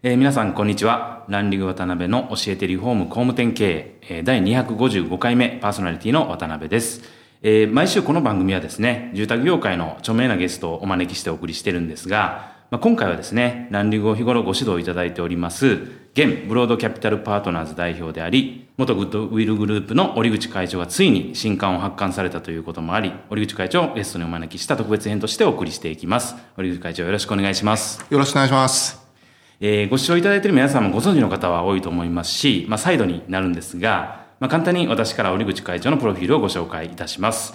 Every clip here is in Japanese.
えー皆さんこんにちは。ランディング渡辺の教えてリフォーム工務店経営、第255回目パーソナリティの渡辺です、えー毎週この番組はですね住宅業界の著名なゲストをお招きしてお送りしてるんですが、まあ、今回はですねランディングを日頃ご指導いただいております現ブロードキャピタルパートナーズ代表であり元グッドウィルグループの折口会長がついに新刊を発刊されたということもあり折口会長をゲストにお招きした特別編としてお送りしていきます。折口会長よろしくお願いします。よろしくお願いします。えーご視聴いただいている皆さんもご存知の方は多いと思いますし、まあ、再度になるんですが、まあ、簡単に私から折口会長のプロフィールをご紹介いたします。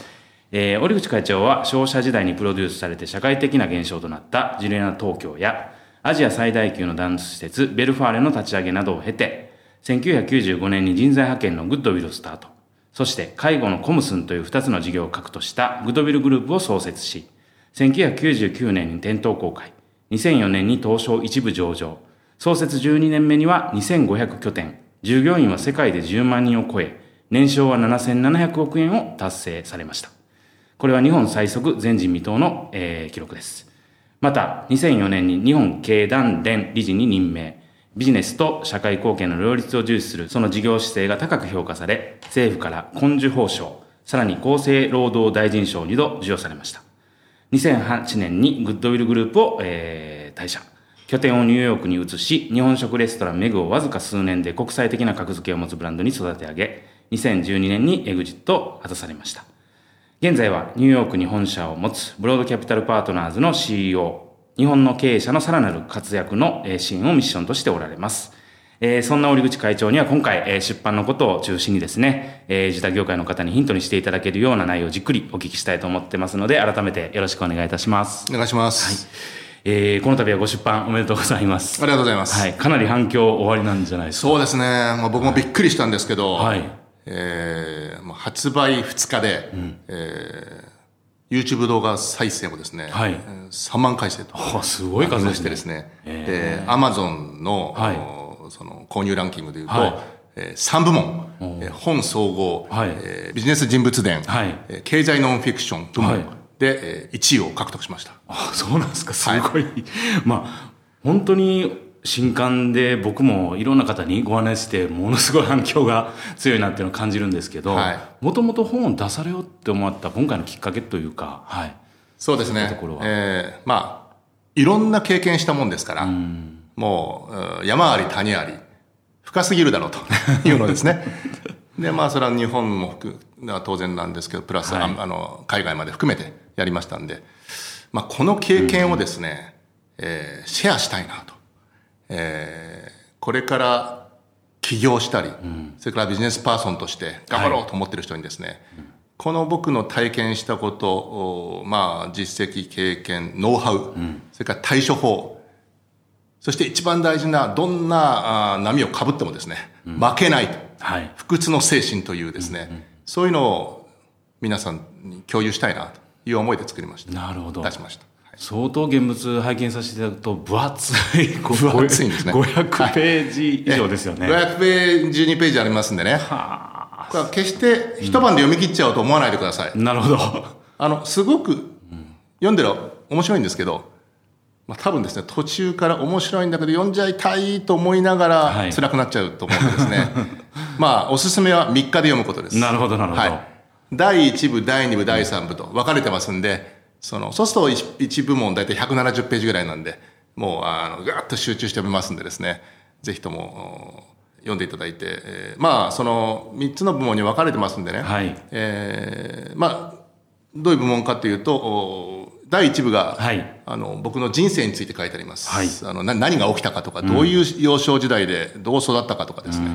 えー折口会長は商社時代にプロデュースされて社会的な現象となったジュリアナ東京やアジア最大級のダンス施設ベルファーレの立ち上げなどを経て、1995年に人材派遣のグッドウィルスタート。そして介護のコムスンという2つの事業を核としたグッドウィルグループを創設し、1999年に店頭公開、2004年に東証一部上場、創設12年目には2500拠点、従業員は世界で10万人を超え、年商は7700億円を達成されました。これは日本最速全人未到の、えー記録です。また、2004年に日本経団連理事に任命。ビジネスと社会貢献の両立を重視するその事業姿勢が高く評価され、政府から根樹法賞、さらに厚生労働大臣賞を2度授与されました。2008年にグッドウィルグループを、えー退社。拠点をニューヨークに移し、日本食レストランメグをわずか数年で国際的な格付けを持つブランドに育て上げ、2012年にエグジットを果たされました。現在はニューヨークに本社を持つブロードキャピタルパートナーズの CEO、日本の経営者のさらなる活躍の支援をミッションとしておられます。えーそんな折口会長には今回、えー出版のことを中心にですね、えー住宅業界の方にヒントにしていただけるような内容をじっくりお聞きしたいと思ってますので、改めてよろしくお願いいたします。お願いします。えーこの度はご出版おめでとうございます。ありがとうございます。はい、かなり反響おありなんじゃないですか？そうですね。まあ、僕もびっくりしたんですけど、はいえー発売2日で、えー YouTube 動画再生もですね、はいえー3万回生と。あすごい数まですね。してですね、で、Amazon の、はいおその購入ランキングでいうと、はい。えー3部門、えー本総合、はい。えービジネス人物伝、はい。えー経済ノンフィクション部門はい。で、えー1位を獲得しました。あそうなんですか、すごい。まあ、本当に新刊で僕もいろんな方にご案内して、ものすごい反響が強いなっていうのを感じるんですけどはい、もともと本を出されようって思った今回のきっかけというか、はい。そうですね。えーまあ、いろんな経験したもんですから、もう、うん山あり谷あり、深すぎるだろうと いうのですね。で、まあ、それは日本も含む当然なんですけど、プラス、はい。ああの、海外まで含めてやりましたんで、まあ、この経験をですね、えーシェアしたいなと。えーこれから起業したり、それからビジネスパーソンとして頑張ろうと思ってる人にですね、この僕の体験したことを、まあ、実績、経験、ノウハウ、それから対処法、そして一番大事な、どんな波をかぶってもですね、負けないと。はい。不屈の精神というですね、そういうのを皆さんに共有したいなという思いで作りました。なるほど出。しました。相当現物拝見させていただくと、分厚い、分厚いんですね500ページ以上ですよね。500ページ、12ページありますんでね。はこれは決して一晩で読み切っちゃおうと思わないでください。あなるほど。あの、すごく読んでる面白いんですけど、まあ多分ですね、途中から面白いんだけど読んじゃいたいと思いながはいら辛くなっちゃうと思うんでですね。まあ、おすすめは3日で読むことです。なるほどなるほどはい。第1部、第2部、第3部と分かれてますんで、その、そうすると 1, 部門大体170ページぐらいなんで、もう、あの、ガーッと集中して読めますんでですね、ぜひとも、お読んでいただいて、えーまあ、その、3つの部門に分かれてますんでね、はいえーまあ、どういう部門かというと、お第1部が、はい。あの僕の人生について書いてあります、はい。あのな何が起きたかとか、どういう幼少時代でどう育ったかとかですね、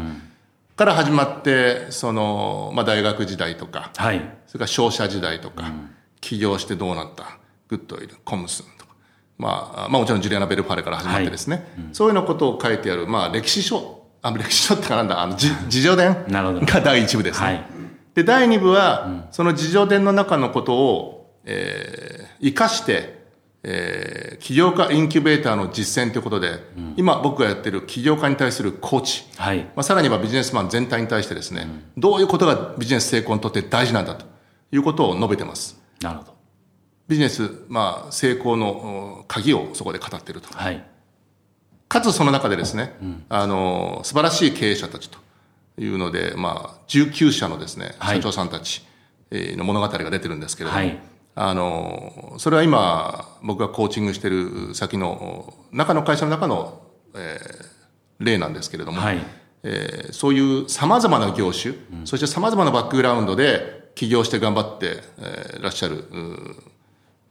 から始まってその、まあ、大学時代とかはい。それから商社時代とか、起業してどうなったグッドウィルコムスンとか、まあ、まあもちろんジュリアナ・ベルファレから始まってですね、そういうようなことを書いてある、まあ、歴史書あ、歴史書ってかなんだ、あの、じ自叙伝なるほど。が第一部ですね。はい。で、第2部は、その自叙伝の中のことを、えー、生かして、えー、起業家インキュベーターの実践ということで、今僕がやってる起業家に対するコーチ、はい。まあ、さらにはビジネスマン全体に対してですね、どういうことがビジネス成功にとって大事なんだということを述べてます。なるほど。ビジネス、まあ、成功のお鍵をそこで語っていると。はい。かつその中でですね、あの、素晴らしい経営者たちというので、まあ、19社のですね、はい社長さんたちえーの物語が出てるんですけれども、はいあの、それは今、僕がコーチングしてる先の、中の会社の中の、えー例なんですけれども、はい。えーそういう様々な業種、そして様々なバックグラウンドで起業して頑張って、えーいらっしゃる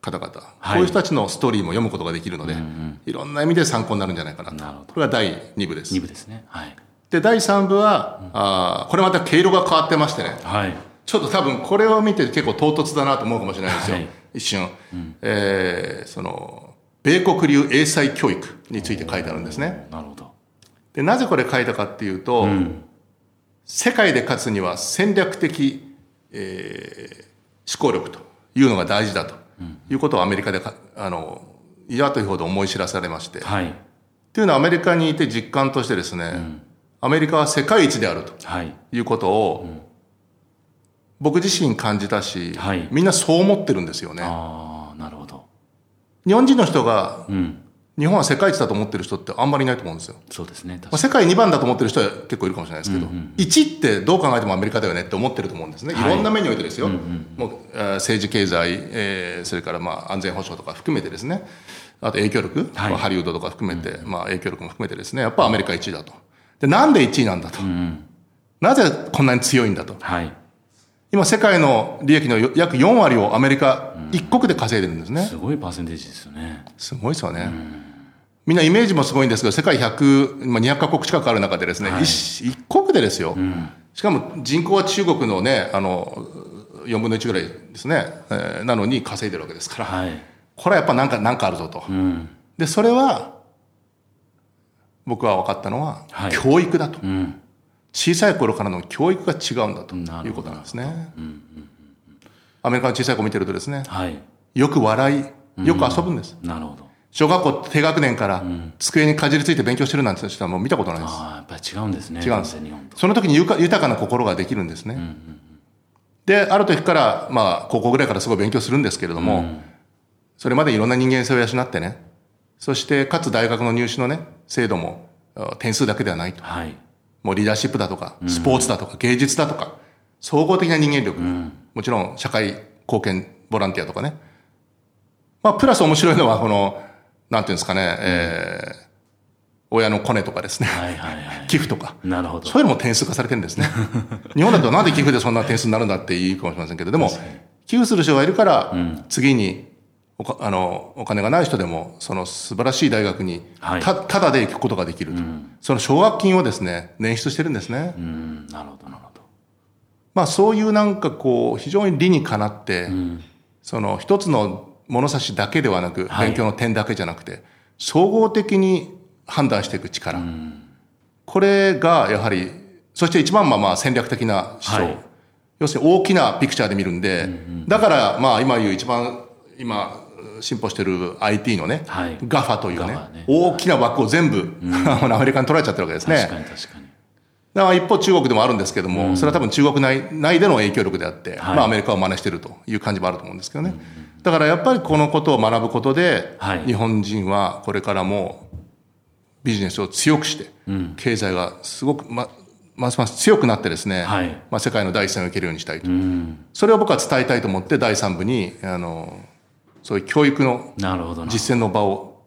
方々、はいこういう人たちのストーリーも読むことができるので、いろんな意味で参考になるんじゃないかなと。なこれが第2部です2。部ですね。はい。で、第3部は、あーこれまた毛色が変わってましてね、はい。ちょっと多分これを見て結構唐突だなと思うかもしれないですよ。はい一瞬、えーその、米国流英才教育について書いてあるんですね。なるほど。で、なぜこれ書いたかっていうと、世界で勝つには戦略的、えー思考力というのが大事だということをアメリカでか、あの、嫌というほど思い知らされまして。はい。というのはアメリカにいて実感としてですね、アメリカは世界一であるとはい。いうことを、僕自身感じたし、はいみんなそう思ってるんですよね。ああ、なるほど。日本人の人が、うん。日本は世界一だと思ってる人ってあんまりいないと思うんですよ。そうですね。確まあ、か世界2番だと思ってる人は結構いるかもしれないですけど、1ってどう考えてもアメリカだよねって思ってると思うんですね。いはいろんな面においてですよ。もうえー政治経済、えーそれからまあ安全保障とか含めてですね。あと影響力、はいまあハリウッドとか含めて、まあ影響力も含めてですね。やっぱアメリカ1位だと。で、なんで1位なんだと。なぜこんなに強いんだと。はい。今世界の利益のよ約4割をアメリカ一国で稼いでるんですね。すごいパーセンテージですよね。すごいですよね。みんなイメージもすごいんですけど、世界100、まあ、200カ国近くある中でですね、はい一一国でですよ、しかも人口は中国のね、あの、4分の1ぐらいですね、えーなのに稼いでるわけですから、はい。これはやっぱなんか、なんかあるぞと。うん。で、それは、僕は分かったのは、はい教育だと。うん。小さい頃からの教育が違うんだということなんですね。アメリカの小さい子見てるとですね、はい。よく笑い、よく遊ぶんです。なるほど。小学校低学年から机にかじりついて勉強してるなんて人はもう見たことないです。ああ、やっぱり違うんですね。違うんです。その時に豊か豊かな心ができるんですね。で、ある時から、まあ、高校ぐらいからすごい勉強するんですけれども、それまでいろんな人間性を養ってね、そして、かつ大学の入試のね、制度も、あ点数だけではないと。はい。もうリーダーシップだとか、スポーツだとか、芸術だとか、総合的な人間力、もちろん社会貢献ボランティアとかね。まあ、プラス面白いのは、この、なんていうんですかね、えー、親のコネとかですね、はいはいはい。寄付とか。なるほど。そういうのも点数化されてるんですね。日本だとなんで寄付でそんな点数になるんだって言うかもしれませんけど、でも、寄付する人がいるから、次におかあのお金がない人でも、その素晴らしい大学にはいた、ただで行くことができると。その奨学金をですね、捻出してるんですね。うん。なるほど、なるほど。まあそういうなんかこう、非常に理にかなって、その一つの物差しだけではなく、はい勉強の点だけじゃなくて、総合的に判断していく力。これがやはり、そして一番はまあ戦略的な思想。はい要するに大きなピクチャーで見るんで、だからまあ今言う一番、今進歩してる IT のね、はい GAFA というねね大きな枠を全部、アメリカに取られちゃってるわけですね。確かに確かに。だから一方中国でもあるんですけども、それは多分中国内内での影響力であって、はいまあアメリカを真似してるという感じもあると思うんですけどね。だからやっぱりこのことを学ぶことで、はい日本人はこれからもビジネスを強くして、経済がすごく、ま、ますます強くなってですね、はいまあ世界の第一線を受けるようにしたいと。うん。それを僕は伝えたいと思って第三部に、あの、そういう教育の。実践の場を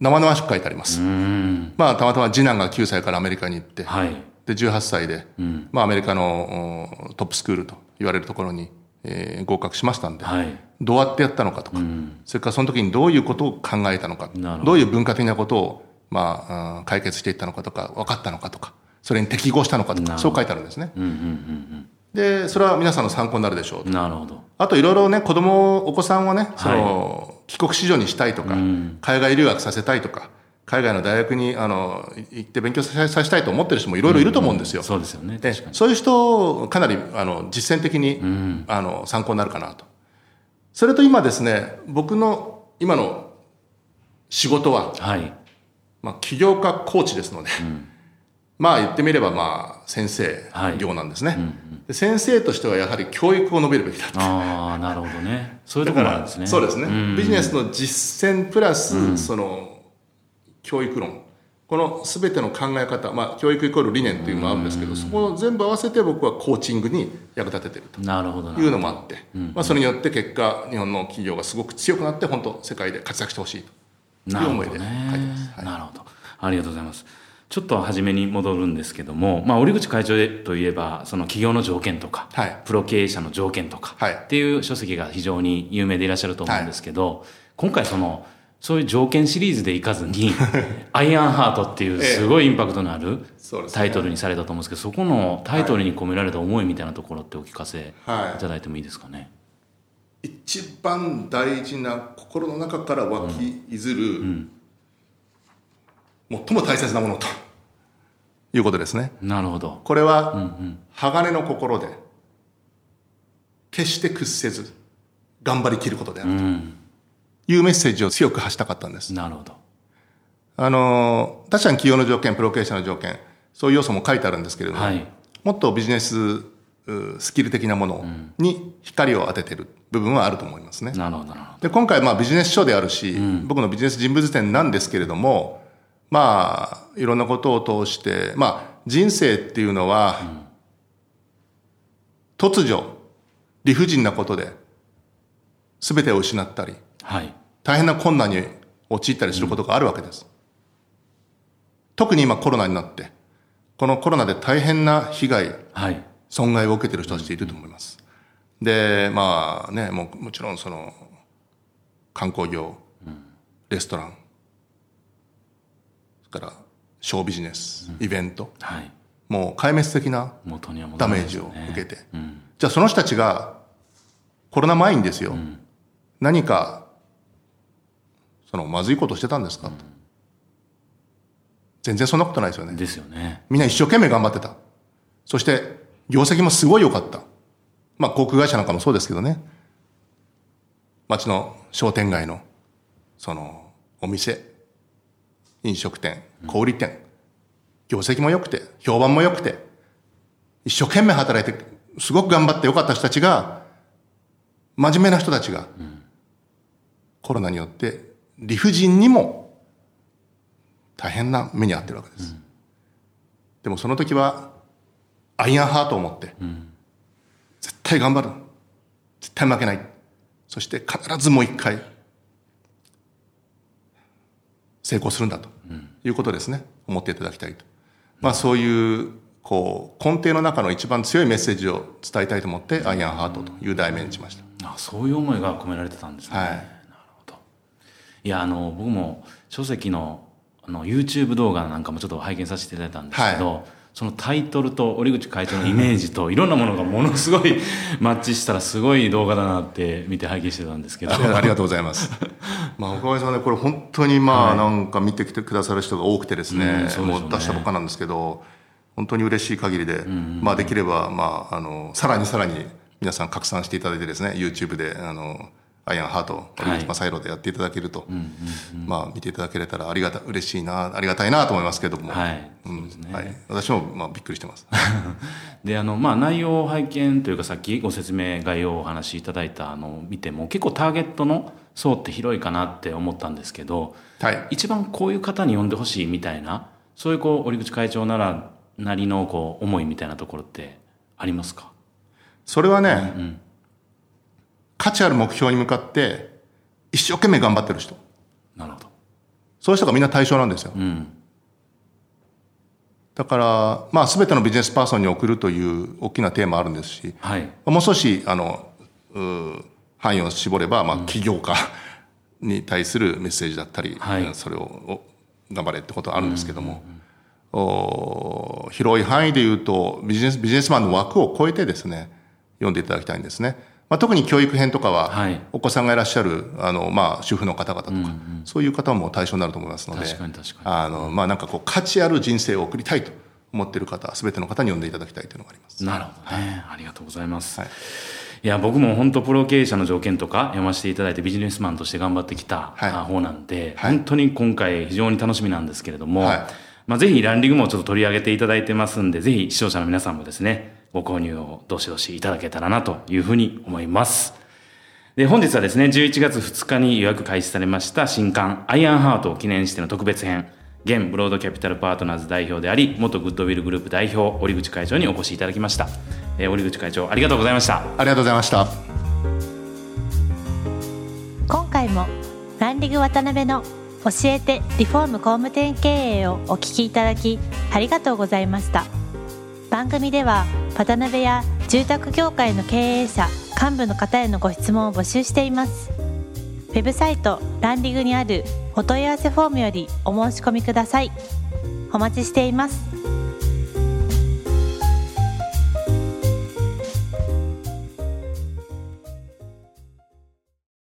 生々しく書いてあります。うん。まあたまたま次男が9歳からアメリカに行って、はい。で、18歳で、まあ、アメリカのおトップスクールと言われるところに、えー合格しましたんで、はい。どうやってやったのかとか、それからその時にどういうことを考えたのか、どどういう文化的なことを、まあ、うん解決していったのかとか、分かったのかとか、それに適合したのかとか、そう書いてあるんですね。うんうんうんで、それは皆さんの参考になるでしょううん。なるほど。あといろいろね、子供、お子さんをね、その、帰国子女にしたいとか、海外留学させたいとか、海外の大学にあの行って勉強させたいと思ってる人もいろいろいると思うんですよ。そうですよね。そういう人、かなりあの実践的に、あの参考になるかなと。それと今ですね、僕の今の仕事は、はい。まあ、起業家コーチですので、まあ言ってみればまあ先生はい。業なんですね、で先生としてはやはり教育を述べるべきだと。ああ、なるほどね。そういうところもあるんですね。そうですね、ん。ビジネスの実践プラス、その教育論。この全ての考え方、まあ、教育イコール理念というのもあるんですけど、そこを全部合わせて僕はコーチングに役立ててると。なるほどな。いうのもあって、まあ、それによって結果日本の企業がすごく強くなって本当世界で活躍してほしいと。ないう思いで書いてねます。はい。なるほど。ありがとうございます。ちょっと初めに戻るんですけども、まあ、折口会長といえば、その企業の条件とか、はい。プロ経営者の条件とか、はい。っていう書籍が非常に有名でいらっしゃると思うんですけど、今回その、そういう条件シリーズでいかずに、アイアンハートっていうすごいインパクトのあるタイトルにされたと思うんですけど、そこのタイトルに込められた思いみたいなところってお聞かせいはい。ただいてもいいですかね？一番大事な心の中から湧きいずる、最も大切なものということですねなるほど。これは、鋼の心で決して屈せず頑張りきることであるというメッセージを強く発したかったんですなるほど。あの確かに企業の条件プロ経営者の条件そういう要素も書いてあるんですけれども、はいもっとビジネスうスキル的なものに光を当ててる部分はあると思いますね。なるほど。で今回まあビジネス書であるし、僕のビジネス人物展なんですけれどもまあいろんなことを通してまあ人生っていうのは、突如理不尽なことで全てを失ったりはい。大変な困難に陥ったりすることがあるわけです。特に今コロナになってこのコロナで大変な被害はい。損害を受けている人たちいると思います。で、まあね、もうもちろんその、観光業、レストラン、から、ショービジネス、イベント、はい。もう壊滅的なダメージを受けて。うん。じゃあその人たちが、コロナ前にですよ、何か、その、まずいことしてたんですか、全然そんなことないですよね。ですよね。みんな一生懸命頑張ってた。そして、業績もすごい良かった。まあ、航空会社なんかもそうですけどね。街の商店街の、その、お店、飲食店、小売店、業績も良くて、評判も良くて、一生懸命働いて、すごく頑張って良かった人たちが、真面目な人たちが、コロナによって理不尽にも大変な目に遭ってるわけです。でもその時は、アイアンハートを持って、絶対頑張る。絶対負けない。そして必ずもう一回、成功するんだということですね。思っていただきたいと。まあそういう、こう、根底の中の一番強いメッセージを伝えたいと思って、アイアンハートという題名にしました。あそういう思いが込められてたんですね。はいなるほど。いや、あの、僕も書籍のあの YouTube 動画なんかもちょっと拝見させていただいたんですけど、そのタイトルと折口会長のイメージと いろんなものがものすごい マッチしたらすごい動画だなって見て拝見してたんですけど。ありがとうございます。まあ、おかげさまで、これ本当にまあ、なんか見てきてくださる人が多くてですね、うんそうでしょうねもう出したばっかなんですけど、本当に嬉しい限りで、まあ、できれば、まあ、あの、さらにさらに皆さん拡散していただいてですね、YouTube で、あの、アイアンハート、はい堀口正宏でやっていただけると、まあ、見ていただけれたらありがた、嬉しいな、ありがたいなと思いますけども、はい。うんね。はい、私も、まあ、びっくりしてます。であのまあ内容を拝見というかさっきご説明概要をお話しいただいたのを見ても結構ターゲットの層って広いかなって思ったんですけどはい。一番こういう方に呼んでほしいみたいなそういうこう折口会長ならなりのこう思いみたいなところってありますか？それはね、価値ある目標に向かって、一生懸命頑張ってる人。なるほどそういう人がみんな対象なんですよ。うんだから、まあ、すべてのビジネスパーソンに送るという大きなテーマあるんですし、はいもう少し、あの、範囲を絞れば、まあ、起業家に対するメッセージだったり、はいそれをお頑張れってことはあるんですけども、お広い範囲で言うとビジネス、ビジネスマンの枠を超えてですね、読んでいただきたいんですね。まあ、特に教育編とかは、はい。お子さんがいらっしゃるあの、まあ、主婦の方々とか、そういう方も対象になると思いますので確かに確かに。あの、まあ、なんかこう価値ある人生を送りたいと思っている方すべての方に呼んでいただきたいというのがあります。なるほどね、ありがとうございます、はい。い、や僕も本当プロ経営者の条件とか読ませていただいてビジネスマンとして頑張ってきた方なんで、はい。本当に今回非常に楽しみなんですけれども、はい。まあ、ぜひランディングもちょっと取り上げていただいてますんでぜひ視聴者の皆さんもですねご購入をどしどしいただけたらなというふうに思います。で本日はですね11月2日に予約開始されました新刊アイアンハートを記念しての特別編現ブロードキャピタルパートナーズ代表であり元グッドウィルグループ代表折口会長にお越しいただきました、えー折口会長ありがとうございました。ありがとうございました。今回もランディング渡辺の教えてリフォーム工務店経営をお聞きいただきありがとうございました番組では渡辺や住宅業界の経営者幹部の方へのご質問を募集しています。ウェブサイトランディングにあるお問い合わせフォームよりお申し込みください。お待ちしています。